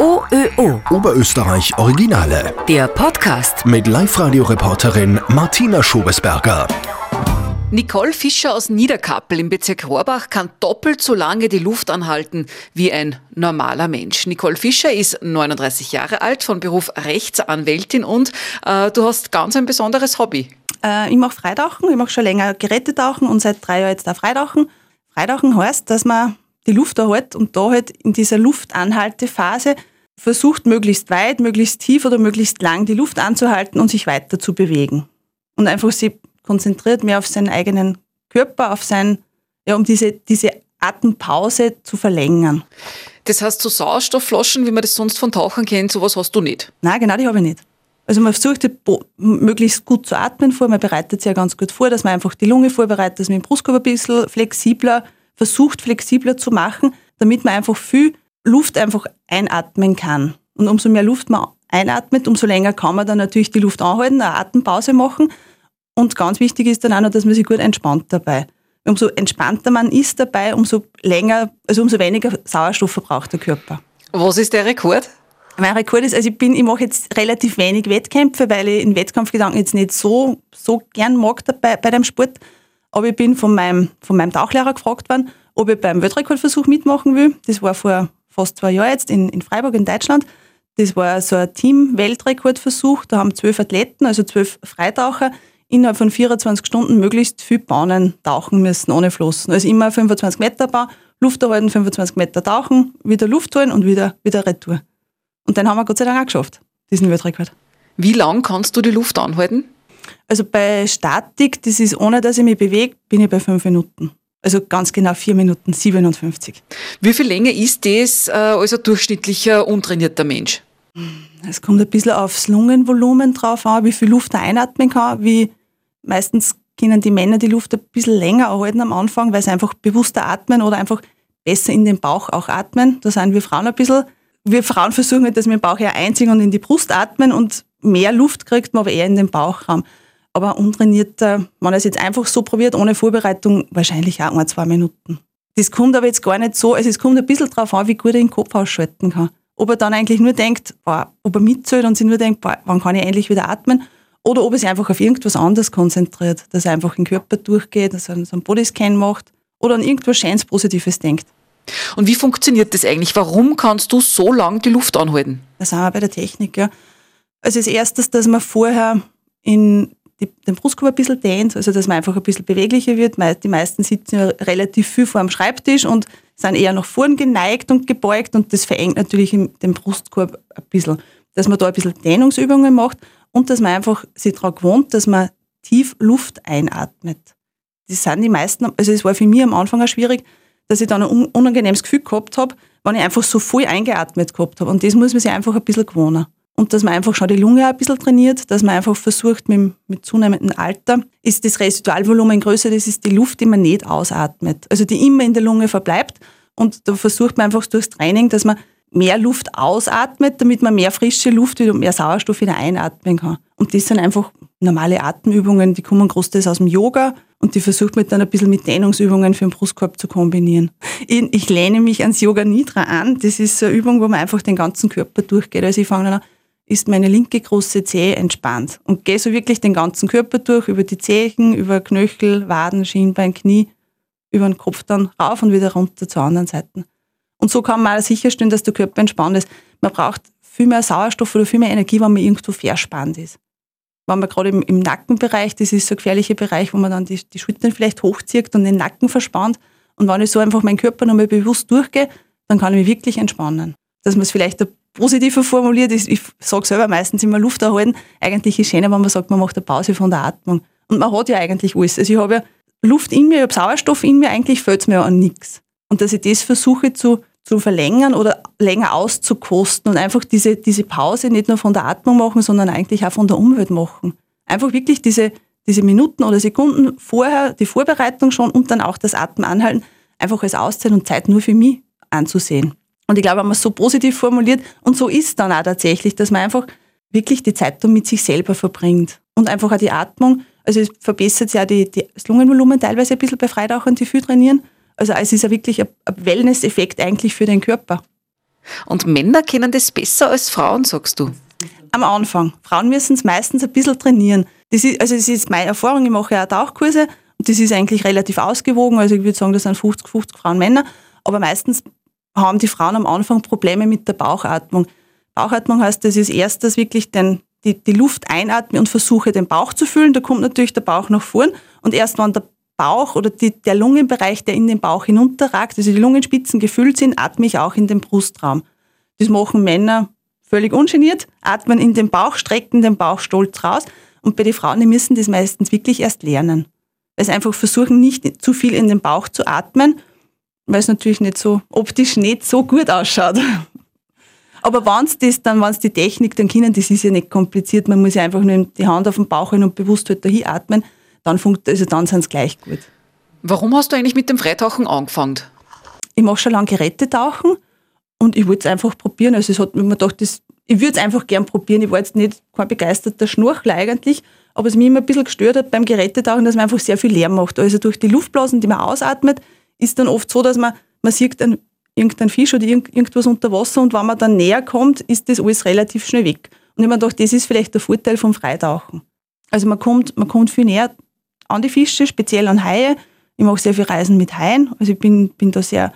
OÖO. Oberösterreich Originale. Der Podcast. Mit Live-Radio-Reporterin Martina Schobesberger. Nicole Fischer aus Niederkappel im Bezirk Rohrbach kann doppelt so lange die Luft anhalten wie ein normaler Mensch. Nicole Fischer ist 39 Jahre alt, von Beruf Rechtsanwältin und äh, du hast ganz ein besonderes Hobby. Äh, ich mache Freitauchen, ich mache schon länger Gerätetauchen und seit drei Jahren jetzt auch Freitauchen. Freitauchen heißt, dass man die Luft erhält und da halt in dieser Luftanhaltephase versucht, möglichst weit, möglichst tief oder möglichst lang die Luft anzuhalten und sich weiter zu bewegen. Und einfach sie konzentriert mehr auf seinen eigenen Körper, auf sein, ja, um diese, diese Atempause zu verlängern. Das heißt, so Sauerstoffflaschen, wie man das sonst von Tauchern kennt, sowas hast du nicht? Nein, genau, die habe ich nicht. Also man versucht möglichst gut zu atmen vor, man bereitet sich ja ganz gut vor, dass man einfach die Lunge vorbereitet, dass man den Brustkorb ein bisschen flexibler, versucht flexibler zu machen, damit man einfach viel Luft einfach einatmen kann. Und umso mehr Luft man einatmet, umso länger kann man dann natürlich die Luft anhalten, eine Atempause machen und ganz wichtig ist dann auch noch, dass man sich gut entspannt dabei. Umso entspannter man ist dabei, umso länger, also umso weniger Sauerstoff verbraucht der Körper. Was ist der Rekord? Mein Rekord ist, also ich bin, ich mache jetzt relativ wenig Wettkämpfe, weil ich den Wettkampfgedanken jetzt nicht so, so gern mag dabei, bei dem Sport. Aber ich bin von meinem, von meinem Tauchlehrer gefragt worden, ob ich beim Weltrekordversuch mitmachen will. Das war vor fast zwei Jahren jetzt in, in Freiburg in Deutschland. Das war so ein Team-Weltrekordversuch. Da haben zwölf Athleten, also zwölf Freitaucher, innerhalb von 24 Stunden möglichst viel Bahnen tauchen müssen, ohne Flossen. Also immer 25 Meter Bau, Luft erhalten, 25 Meter tauchen, wieder Luft holen und wieder, wieder Retour. Und den haben wir Gott sei Dank auch geschafft, diesen Weltrekord. Wie lang kannst du die Luft anhalten? Also bei Statik, das ist ohne, dass ich mich bewege, bin ich bei fünf Minuten. Also ganz genau vier Minuten 57. Wie viel länger ist das äh, als ein durchschnittlicher, untrainierter Mensch? Es kommt ein bisschen aufs Lungenvolumen drauf an, wie viel Luft er einatmen kann, wie Meistens können die Männer die Luft ein bisschen länger erhalten am Anfang, weil sie einfach bewusster atmen oder einfach besser in den Bauch auch atmen. Da sind wir Frauen ein bisschen. Wir Frauen versuchen halt, dass wir den Bauch eher einziehen und in die Brust atmen und mehr Luft kriegt man aber eher in den Bauchraum. Aber untrainierter, wenn er es jetzt einfach so probiert, ohne Vorbereitung, wahrscheinlich auch ein, zwei Minuten. Das kommt aber jetzt gar nicht so, also es kommt ein bisschen darauf an, wie gut er den Kopf ausschalten kann. Ob er dann eigentlich nur denkt, boah, ob er mitzählt und sich nur denkt, boah, wann kann ich endlich wieder atmen oder ob er sich einfach auf irgendwas anderes konzentriert, dass er einfach den Körper durchgeht, dass er so einen Bodyscan macht oder an irgendwas Schönes Positives denkt. Und wie funktioniert das eigentlich? Warum kannst du so lange die Luft anhalten? Da sind wir bei der Technik, ja. Also das Erste, dass man vorher in die, den Brustkorb ein bisschen dehnt, also dass man einfach ein bisschen beweglicher wird. Die meisten sitzen ja relativ viel vor dem Schreibtisch und sind eher nach vorn geneigt und gebeugt und das verengt natürlich den Brustkorb ein bisschen. Dass man da ein bisschen Dehnungsübungen macht und dass man einfach sich daran gewohnt, dass man tief Luft einatmet. Das sind die meisten, also es war für mich am Anfang auch schwierig, dass ich dann ein unangenehmes Gefühl gehabt habe, wenn ich einfach so voll eingeatmet gehabt habe. Und das muss man sich einfach ein bisschen gewohnen. Und dass man einfach schon die Lunge ein bisschen trainiert, dass man einfach versucht, mit, mit zunehmendem Alter ist das Residualvolumen größer, das ist die Luft, die man nicht ausatmet. Also die immer in der Lunge verbleibt. Und da versucht man einfach durchs Training, dass man mehr Luft ausatmet, damit man mehr frische Luft und mehr Sauerstoff wieder einatmen kann. Und das sind einfach normale Atemübungen, die kommen großteils aus dem Yoga und die versucht man dann ein bisschen mit Dehnungsübungen für den Brustkorb zu kombinieren. Ich, ich lehne mich ans Yoga Nidra an. Das ist so eine Übung, wo man einfach den ganzen Körper durchgeht. Also ich fange dann an, ist meine linke große Zehe entspannt und gehe so wirklich den ganzen Körper durch, über die Zehen, über Knöchel, Waden, Schienbein, Knie, über den Kopf dann rauf und wieder runter zur anderen Seite. Und so kann man sicherstellen, dass der Körper entspannt ist. Man braucht viel mehr Sauerstoff oder viel mehr Energie, wenn man irgendwo verspannt ist. Wenn man gerade im, im, Nackenbereich, das ist so ein gefährlicher Bereich, wo man dann die, die Schultern vielleicht hochzieht und den Nacken verspannt. Und wenn ich so einfach meinen Körper nochmal bewusst durchgehe, dann kann ich mich wirklich entspannen. Dass man es vielleicht positiver formuliert, ist, ich sage selber meistens immer Luft erhalten. Eigentlich ist es schöner, wenn man sagt, man macht eine Pause von der Atmung. Und man hat ja eigentlich alles. Also ich habe ja Luft in mir, ich habe Sauerstoff in mir, eigentlich fällt es mir ja an nichts. Und dass ich das versuche zu zu verlängern oder länger auszukosten und einfach diese, diese Pause nicht nur von der Atmung machen, sondern eigentlich auch von der Umwelt machen. Einfach wirklich diese, diese Minuten oder Sekunden vorher, die Vorbereitung schon und dann auch das Atmen anhalten, einfach als Auszeit und Zeit nur für mich anzusehen. Und ich glaube, wenn man es so positiv formuliert, und so ist dann auch tatsächlich, dass man einfach wirklich die Zeit mit sich selber verbringt und einfach auch die Atmung. Also es verbessert ja die, die, das Lungenvolumen teilweise ein bisschen bei Freitauchern, die viel trainieren also es ist ja wirklich ein Wellness-Effekt eigentlich für den Körper. Und Männer kennen das besser als Frauen, sagst du? Am Anfang. Frauen müssen es meistens ein bisschen trainieren. Das ist, also das ist meine Erfahrung, ich mache ja auch Tauchkurse und das ist eigentlich relativ ausgewogen. Also ich würde sagen, das sind 50, 50 Frauen, Männer. Aber meistens haben die Frauen am Anfang Probleme mit der Bauchatmung. Bauchatmung heißt, das ist erstes wirklich den, die, die Luft einatme und versuche den Bauch zu füllen. Da kommt natürlich der Bauch nach vorn und erst wenn der Bauch oder die, der Lungenbereich, der in den Bauch hinunterragt, also die Lungenspitzen gefüllt sind, atme ich auch in den Brustraum. Das machen Männer völlig ungeniert, atmen in den Bauch, strecken den Bauch stolz raus. Und bei den Frauen, die müssen das meistens wirklich erst lernen. Weil sie einfach versuchen, nicht zu viel in den Bauch zu atmen, weil es natürlich nicht so optisch nicht so gut ausschaut. Aber wenn es das dann, wenn es die Technik dann können, das ist ja nicht kompliziert, man muss ja einfach nur die Hand auf den Bauch hin und bewusst halt dahin atmen dann, funkt, also dann sind es gleich gut. Warum hast du eigentlich mit dem Freitauchen angefangen? Ich mache schon lange Gerätetauchen und ich wollte es einfach probieren. Also es hat mir gedacht, das, ich würde es einfach gern probieren. Ich war jetzt nicht kein begeisterter Schnurchler eigentlich, aber es mich immer ein bisschen gestört hat beim Gerätetauchen, dass man einfach sehr viel Lärm macht. Also durch die Luftblasen, die man ausatmet, ist dann oft so, dass man, man sieht dann irgendeinen Fisch oder irgendwas unter Wasser und wenn man dann näher kommt, ist das alles relativ schnell weg. Und ich mir gedacht, das ist vielleicht der Vorteil vom Freitauchen. Also man kommt, man kommt viel näher an die Fische, speziell an Haie. Ich mache sehr viel Reisen mit Haien. Also ich bin, bin da sehr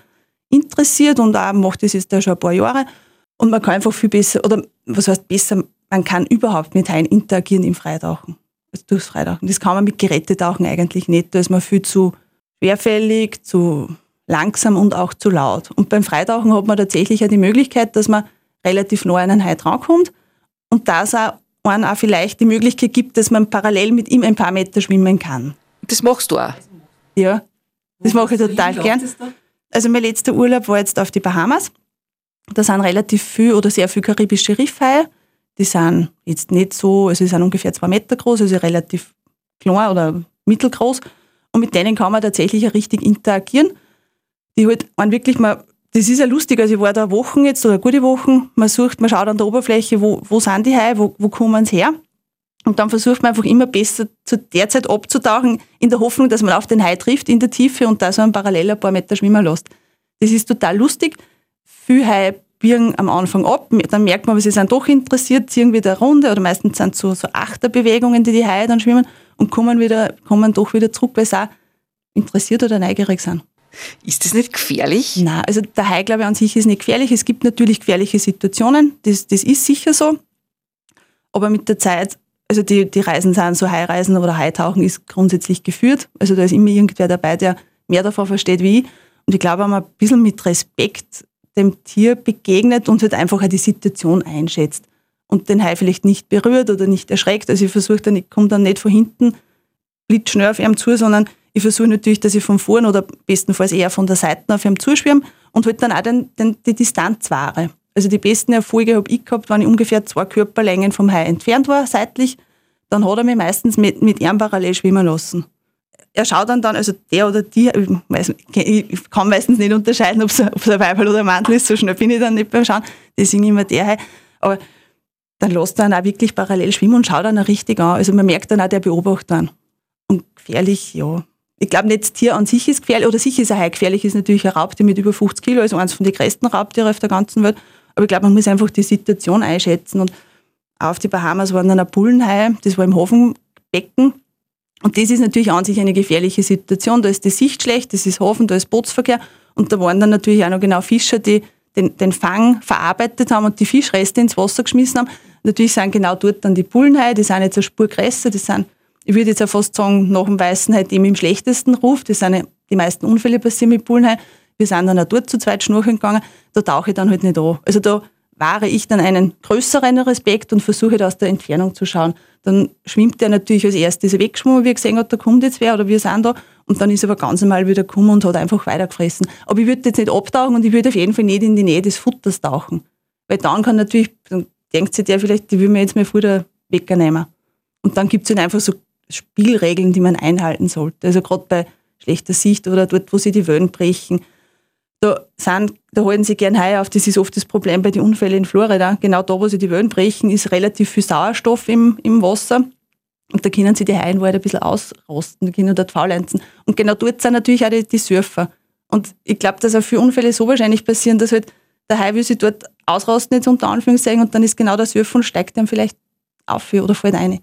interessiert und auch mache das jetzt da schon ein paar Jahre. Und man kann einfach viel besser, oder was heißt besser, man kann überhaupt mit Haien interagieren im Freitauchen. Also durchs Freitauchen. Das kann man mit Gerätetauchen eigentlich nicht. Da ist man viel zu schwerfällig, zu langsam und auch zu laut. Und beim Freitauchen hat man tatsächlich ja die Möglichkeit, dass man relativ nah an einen Hai drankommt und das auch einen auch vielleicht die Möglichkeit gibt, dass man parallel mit ihm ein paar Meter schwimmen kann. Das machst du auch? Ja, das mache ich total gern. Also mein letzter Urlaub war jetzt auf die Bahamas. Da sind relativ viel oder sehr viel karibische Riffhaie. Die sind jetzt nicht so, also sie sind ungefähr zwei Meter groß, also relativ klein oder mittelgroß. Und mit denen kann man tatsächlich auch richtig interagieren. Die halt man wirklich mal das ist ja lustig, also ich war da Wochen jetzt oder gute Wochen, man sucht, man schaut an der Oberfläche, wo, wo sind die Haie, wo, wo kommen sie her? Und dann versucht man einfach immer besser zu der Zeit abzutauchen, in der Hoffnung, dass man auf den Hai trifft in der Tiefe und da so ein parallel ein paar Meter schwimmen lässt. Das ist total lustig. Viele Haie biegen am Anfang ab, dann merkt man, sie sind doch interessiert, ziehen wieder eine Runde oder meistens sind es so, so Achterbewegungen, die die Haie dann schwimmen und kommen, wieder, kommen doch wieder zurück, weil sie auch interessiert oder neugierig sind. Ist das nicht gefährlich? Nein, also der Hai, glaube ich, an sich ist nicht gefährlich. Es gibt natürlich gefährliche Situationen, das, das ist sicher so. Aber mit der Zeit, also die, die Reisen sind so Haireisen oder Haitauchen ist grundsätzlich geführt. Also da ist immer irgendwer dabei, der mehr davon versteht wie ich. Und ich glaube, wenn man ein bisschen mit Respekt dem Tier begegnet und halt einfach auch die Situation einschätzt und den Hai vielleicht nicht berührt oder nicht erschreckt. Also ich versuche dann, ich komme dann nicht von hinten blitzschnell auf ihm zu, sondern ich versuche natürlich, dass ich von vorn oder bestenfalls eher von der Seite auf ihm zuschwirme und halt dann auch den, den, die Distanz wahre. Also die besten Erfolge habe ich gehabt, wenn ich ungefähr zwei Körperlängen vom Hai entfernt war, seitlich. Dann hat er mich meistens mit, mit ihm parallel schwimmen lassen. Er schaut dann dann, also der oder die, ich, weiß, ich kann meistens nicht unterscheiden, ob es ein Weibel oder ein Mantel ist, so schnell bin ich dann nicht beim Schauen, deswegen immer der Hai. Aber dann lässt er dann auch wirklich parallel schwimmen und schaut dann auch richtig an. Also man merkt dann auch, der beobachtet dann. Und gefährlich, ja, ich glaube nicht, das Tier an sich ist gefährlich, oder sicher ist Hai gefährlich, ist natürlich ein Raubtier mit über 50 Kilo, also eines von den größten Raubtieren auf der ganzen Welt. Aber ich glaube, man muss einfach die Situation einschätzen. Und auf die Bahamas waren dann ein Bullenhai, das war im Hafenbecken. Und das ist natürlich an sich eine gefährliche Situation. Da ist die Sicht schlecht, das ist Hafen, da ist Bootsverkehr. Und da waren dann natürlich auch noch genau Fischer, die den, den Fang verarbeitet haben und die Fischreste ins Wasser geschmissen haben. Natürlich sind genau dort dann die Bullenhaie, die sind jetzt eine Spur größer, die sind ich würde jetzt auch fast sagen, nach dem Weißen halt eben im schlechtesten Ruf. Das sind die meisten Unfälle passieren mit Bullenhai. Wir sind dann auch dort zu zweit schnurchen gegangen. Da tauche ich dann halt nicht an. Also da wahre ich dann einen größeren Respekt und versuche da aus der Entfernung zu schauen. Dann schwimmt der natürlich als erstes weggeschwommen, wie er gesehen hat, da kommt jetzt wer oder wir sind da. Und dann ist er aber ganz normal wieder gekommen und hat einfach weitergefressen. Aber ich würde jetzt nicht abtauchen und ich würde auf jeden Fall nicht in die Nähe des Futters tauchen. Weil dann kann natürlich, dann denkt sich der vielleicht, die will mir jetzt mal Futter wegnehmen. Und dann gibt es halt einfach so Spielregeln, die man einhalten sollte. Also gerade bei schlechter Sicht oder dort, wo sie die Wellen brechen. Da, sind, da halten sie gern Haie auf. Das ist oft das Problem bei den Unfällen in Florida. Genau da, wo sie die Wellen brechen, ist relativ viel Sauerstoff im, im Wasser. Und da können sie die Haie halt ein bisschen ausrosten, da können dort faulenzen. Und genau dort sind natürlich auch die, die Surfer. Und ich glaube, dass auch viele Unfälle so wahrscheinlich passieren, dass halt Der Hai will sich dort ausrasten, jetzt unter Anführungszeichen, und dann ist genau der Surfen und steigt dann vielleicht auf oder fällt rein.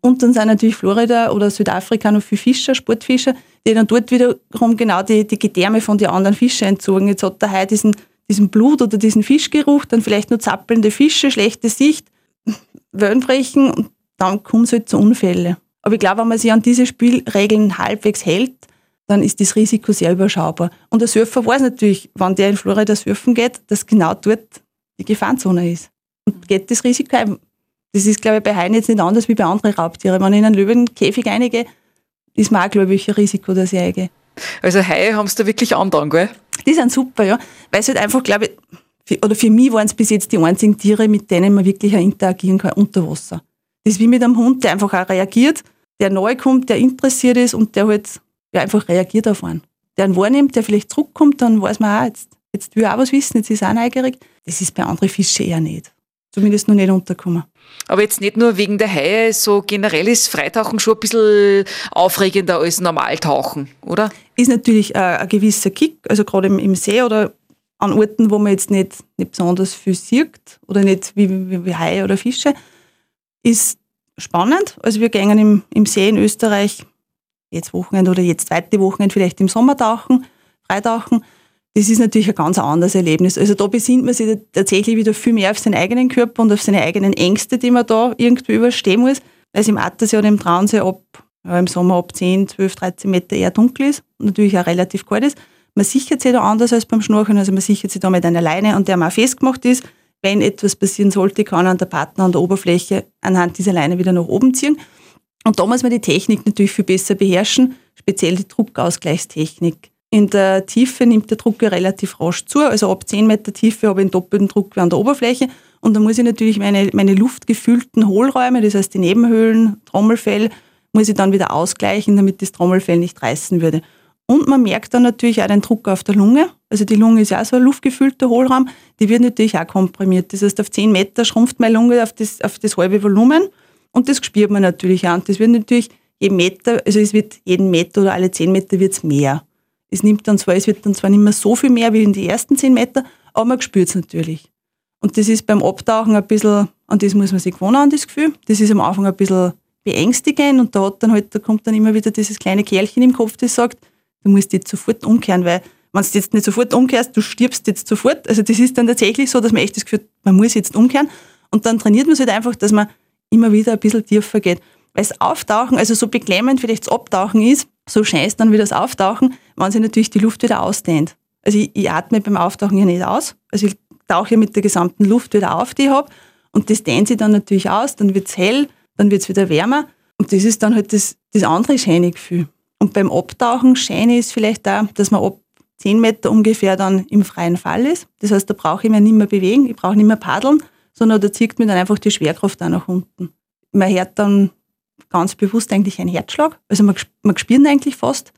Und dann sind natürlich Florida oder Südafrika noch viele Fischer, Sportfischer, die dann dort wiederum genau die, die Gedärme von den anderen Fischen entzogen. Jetzt hat der Hai diesen, diesen Blut oder diesen Fischgeruch, dann vielleicht nur zappelnde Fische, schlechte Sicht, Wellenbrechen und dann kommt es halt zu Unfällen. Aber ich glaube, wenn man sich an diese Spielregeln halbwegs hält, dann ist das Risiko sehr überschaubar. Und der Surfer weiß natürlich, wenn der in Florida surfen geht, dass genau dort die Gefahrenzone ist. Und geht das Risiko ein. Das ist, glaube ich, bei Haien jetzt nicht anders wie bei anderen Raubtieren. Wenn ich in einen Löwenkäfig einige, ist mir auch, glaube ich, ein Risiko, dass ich eingehe. Also Haie haben es da wirklich andauern, gell? Die sind super, ja. Weil es halt einfach, glaube ich, für, oder für mich waren es bis jetzt die einzigen Tiere, mit denen man wirklich auch interagieren kann unter Wasser. Das ist wie mit einem Hund, der einfach auch reagiert, der neu kommt, der interessiert ist und der halt ja, einfach reagiert auf einen. Der einen wahrnimmt, der vielleicht zurückkommt, dann weiß man auch, jetzt, jetzt will er auch was wissen, jetzt ist er auch neugierig. Das ist bei anderen Fischen eher nicht. Zumindest noch nicht untergekommen. Aber jetzt nicht nur wegen der Haie, so generell ist Freitauchen schon ein bisschen aufregender als Normaltauchen, oder? Ist natürlich ein, ein gewisser Kick, also gerade im, im, See oder an Orten, wo man jetzt nicht, nicht besonders viel sieht oder nicht wie, wie, wie Haie oder Fische, ist spannend. Also wir gehen im, im See in Österreich jetzt Wochenende oder jetzt zweite Wochenende vielleicht im Sommer tauchen, Freitauchen. Das ist natürlich ein ganz anderes Erlebnis. Also da besinnt man sich tatsächlich wieder viel mehr auf seinen eigenen Körper und auf seine eigenen Ängste, die man da irgendwie überstehen muss. Weil es im Attersee oder im Traunsee ab, ja, im Sommer ab 10, 12, 13 Meter eher dunkel ist und natürlich auch relativ kalt ist. Man sichert sich da anders als beim Schnorcheln, also man sichert sich da mit einer Leine, an der man festgemacht ist. Wenn etwas passieren sollte, kann an der Partner an der Oberfläche anhand dieser Leine wieder nach oben ziehen. Und da muss man die Technik natürlich viel besser beherrschen, speziell die Druckausgleichstechnik. In der Tiefe nimmt der Druck ja relativ rasch zu, also ab 10 Meter Tiefe habe ich einen doppelten Druck wie an der Oberfläche und da muss ich natürlich meine, meine luftgefüllten Hohlräume, das heißt die Nebenhöhlen, Trommelfell, muss ich dann wieder ausgleichen, damit das Trommelfell nicht reißen würde. Und man merkt dann natürlich auch den Druck auf der Lunge. Also die Lunge ist ja auch so ein luftgefüllter Hohlraum, die wird natürlich auch komprimiert. Das heißt, auf 10 Meter schrumpft meine Lunge auf das, auf das halbe Volumen und das spürt man natürlich auch. Und das wird natürlich je Meter, also es wird jeden Meter oder alle zehn Meter wird es mehr. Es nimmt dann zwar, es wird dann zwar nicht mehr so viel mehr wie in die ersten zehn Meter, aber man spürt es natürlich. Und das ist beim Abtauchen ein bisschen, an das muss man sich gewohnen, an das Gefühl. Das ist am Anfang ein bisschen beängstigend und da hat dann halt, da kommt dann immer wieder dieses kleine Kerlchen im Kopf, das sagt, du musst jetzt sofort umkehren, weil wenn du jetzt nicht sofort umkehrst, du stirbst jetzt sofort. Also das ist dann tatsächlich so, dass man echt das Gefühl hat, man muss jetzt umkehren. Und dann trainiert man sich halt einfach, dass man immer wieder ein bisschen tiefer geht. Weil das Auftauchen, also so beklemmend vielleicht das Abtauchen ist, so schön ist dann wieder das Auftauchen, wenn sich natürlich die Luft wieder ausdehnt. Also ich, ich atme beim Auftauchen ja nicht aus. Also ich tauche ja mit der gesamten Luft wieder auf, die ich habe. Und das dehnt sich dann natürlich aus, dann wird es hell, dann wird es wieder wärmer. Und das ist dann halt das, das andere schöne Gefühl. Und beim Abtauchen schöne ist vielleicht da, dass man ab 10 Meter ungefähr dann im freien Fall ist. Das heißt, da brauche ich mich nicht mehr bewegen, ich brauche nicht mehr paddeln, sondern da zieht mir dann einfach die Schwerkraft auch nach unten. Man hört dann ganz bewusst eigentlich einen Herzschlag, also man, spürt ihn eigentlich fast.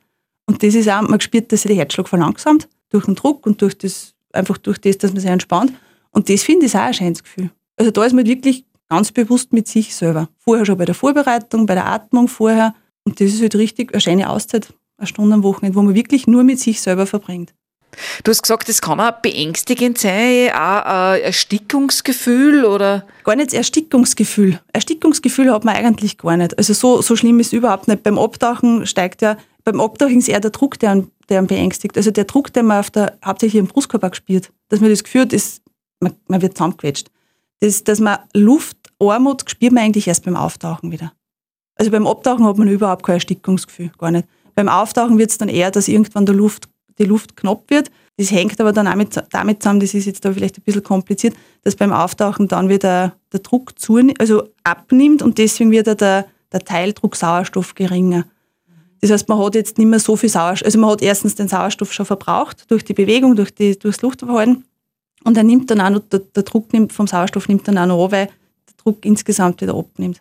Und das ist auch, man spürt, dass sich der Herzschlag verlangsamt durch den Druck und durch das, einfach durch das, dass man sich entspannt. Und das finde ich auch ein schönes Gefühl. Also da ist man wirklich ganz bewusst mit sich selber. Vorher schon bei der Vorbereitung, bei der Atmung vorher. Und das ist halt richtig eine schöne Auszeit, eine Stunde am Wochenende, wo man wirklich nur mit sich selber verbringt. Du hast gesagt, es kann auch beängstigend sein, auch ein Erstickungsgefühl oder? Gar nicht Erstickungsgefühl. Erstickungsgefühl hat man eigentlich gar nicht. Also so, so schlimm ist es überhaupt nicht. Beim Abtauchen steigt ja, beim Abtauchen ist eher der Druck, der einen, der einen beängstigt. Also der Druck, den man auf der, hauptsächlich im Brustkorb auch spürt. Dass man das Gefühl hat, ist, man, man wird zusammengequetscht. Das, dass man Luftarmut spürt man eigentlich erst beim Auftauchen wieder. Also beim Abtauchen hat man überhaupt kein Erstickungsgefühl, gar nicht. Beim Auftauchen wird es dann eher, dass irgendwann der Luft die Luft knapp wird. Das hängt aber dann auch mit, damit zusammen, das ist jetzt da vielleicht ein bisschen kompliziert, dass beim Auftauchen dann wieder der Druck zu, also abnimmt und deswegen wird der, der Teildruck Sauerstoff geringer. Das heißt, man hat jetzt nicht mehr so viel Sauerstoff, also man hat erstens den Sauerstoff schon verbraucht durch die Bewegung, durch die, durchs Luftverhalten und er nimmt dann auch noch, der, der Druck nimmt, vom Sauerstoff nimmt dann auch noch an, weil der Druck insgesamt wieder abnimmt.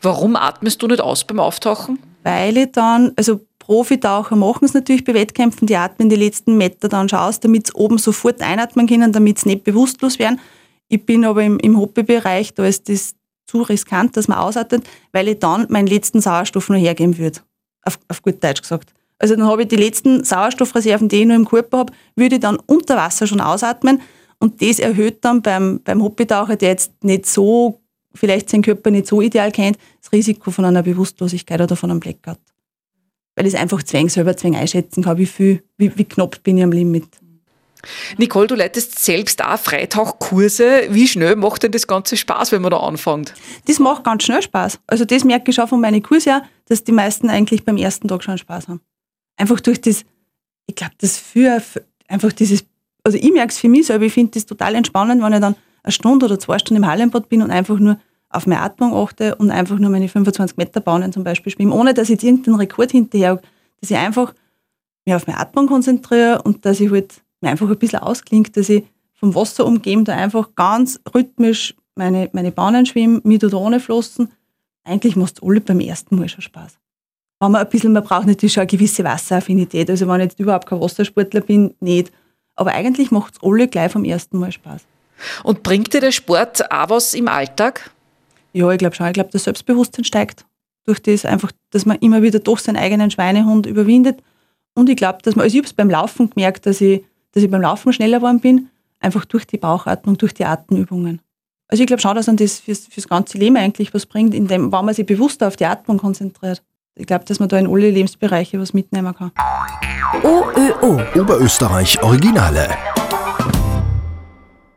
Warum atmest du nicht aus beim Auftauchen? Weil ich dann, also Profitaucher machen es natürlich bei Wettkämpfen, die atmen die letzten Meter dann schon aus, damit sie oben sofort einatmen können, damit sie nicht bewusstlos werden. Ich bin aber im, im Hobbybereich, da ist das zu riskant, dass man ausatmet, weil ich dann meinen letzten Sauerstoff noch hergeben würde. Auf, auf gut Deutsch gesagt. Also dann habe ich die letzten Sauerstoffreserven, die ich noch im Körper habe, würde ich dann unter Wasser schon ausatmen Und das erhöht dann beim, beim Hobbytaucher, der jetzt nicht so, vielleicht seinen Körper nicht so ideal kennt, das Risiko von einer Bewusstlosigkeit oder von einem Blackout. Weil ich es einfach zwäng selber zwäng einschätzen kann, wie viel, wie, wie knapp bin ich am Limit. Nicole, du leitest selbst auch Freitauchkurse. Wie schnell macht denn das Ganze Spaß, wenn man da anfängt? Das macht ganz schnell Spaß. Also das merke ich schon von meinen Kursen her, dass die meisten eigentlich beim ersten Tag schon Spaß haben. Einfach durch das, ich glaube, das für, einfach dieses, also ich merke es für mich selber, ich finde das total entspannend, wenn ich dann eine Stunde oder zwei Stunden im Hallenbad bin und einfach nur auf meine Atmung achte und einfach nur meine 25 Meter Bahnen zum Beispiel schwimme, ohne dass ich jetzt irgendeinen Rekord hinterher, dass ich einfach mich auf meine Atmung konzentriere und dass ich halt mir einfach ein bisschen ausklingt, dass ich vom Wasser umgeben da einfach ganz rhythmisch meine, meine Bahnen schwimme, mit oder ohne Flossen. Eigentlich macht es alle beim ersten Mal schon Spaß. Wenn man ein bisschen, man braucht natürlich schon eine gewisse Wasseraffinität. Also wenn ich jetzt überhaupt kein Wassersportler bin, nicht. Aber eigentlich macht es alle gleich vom ersten Mal Spaß. Und bringt dir der Sport auch was im Alltag? Ja, ich glaube schon. Ich glaube, das Selbstbewusstsein steigt. Durch das einfach, dass man immer wieder durch seinen eigenen Schweinehund überwindet. Und ich glaube, dass man, also ich habe es beim Laufen gemerkt, dass ich dass ich beim Laufen schneller geworden bin, einfach durch die Bauchatmung, durch die Atemübungen. Also ich glaube schon, dass man das fürs, fürs ganze Leben eigentlich was bringt, indem, wenn man sich bewusster auf die Atmung konzentriert. Ich glaube, dass man da in alle Lebensbereiche was mitnehmen kann. OÖO. Oberösterreich Originale.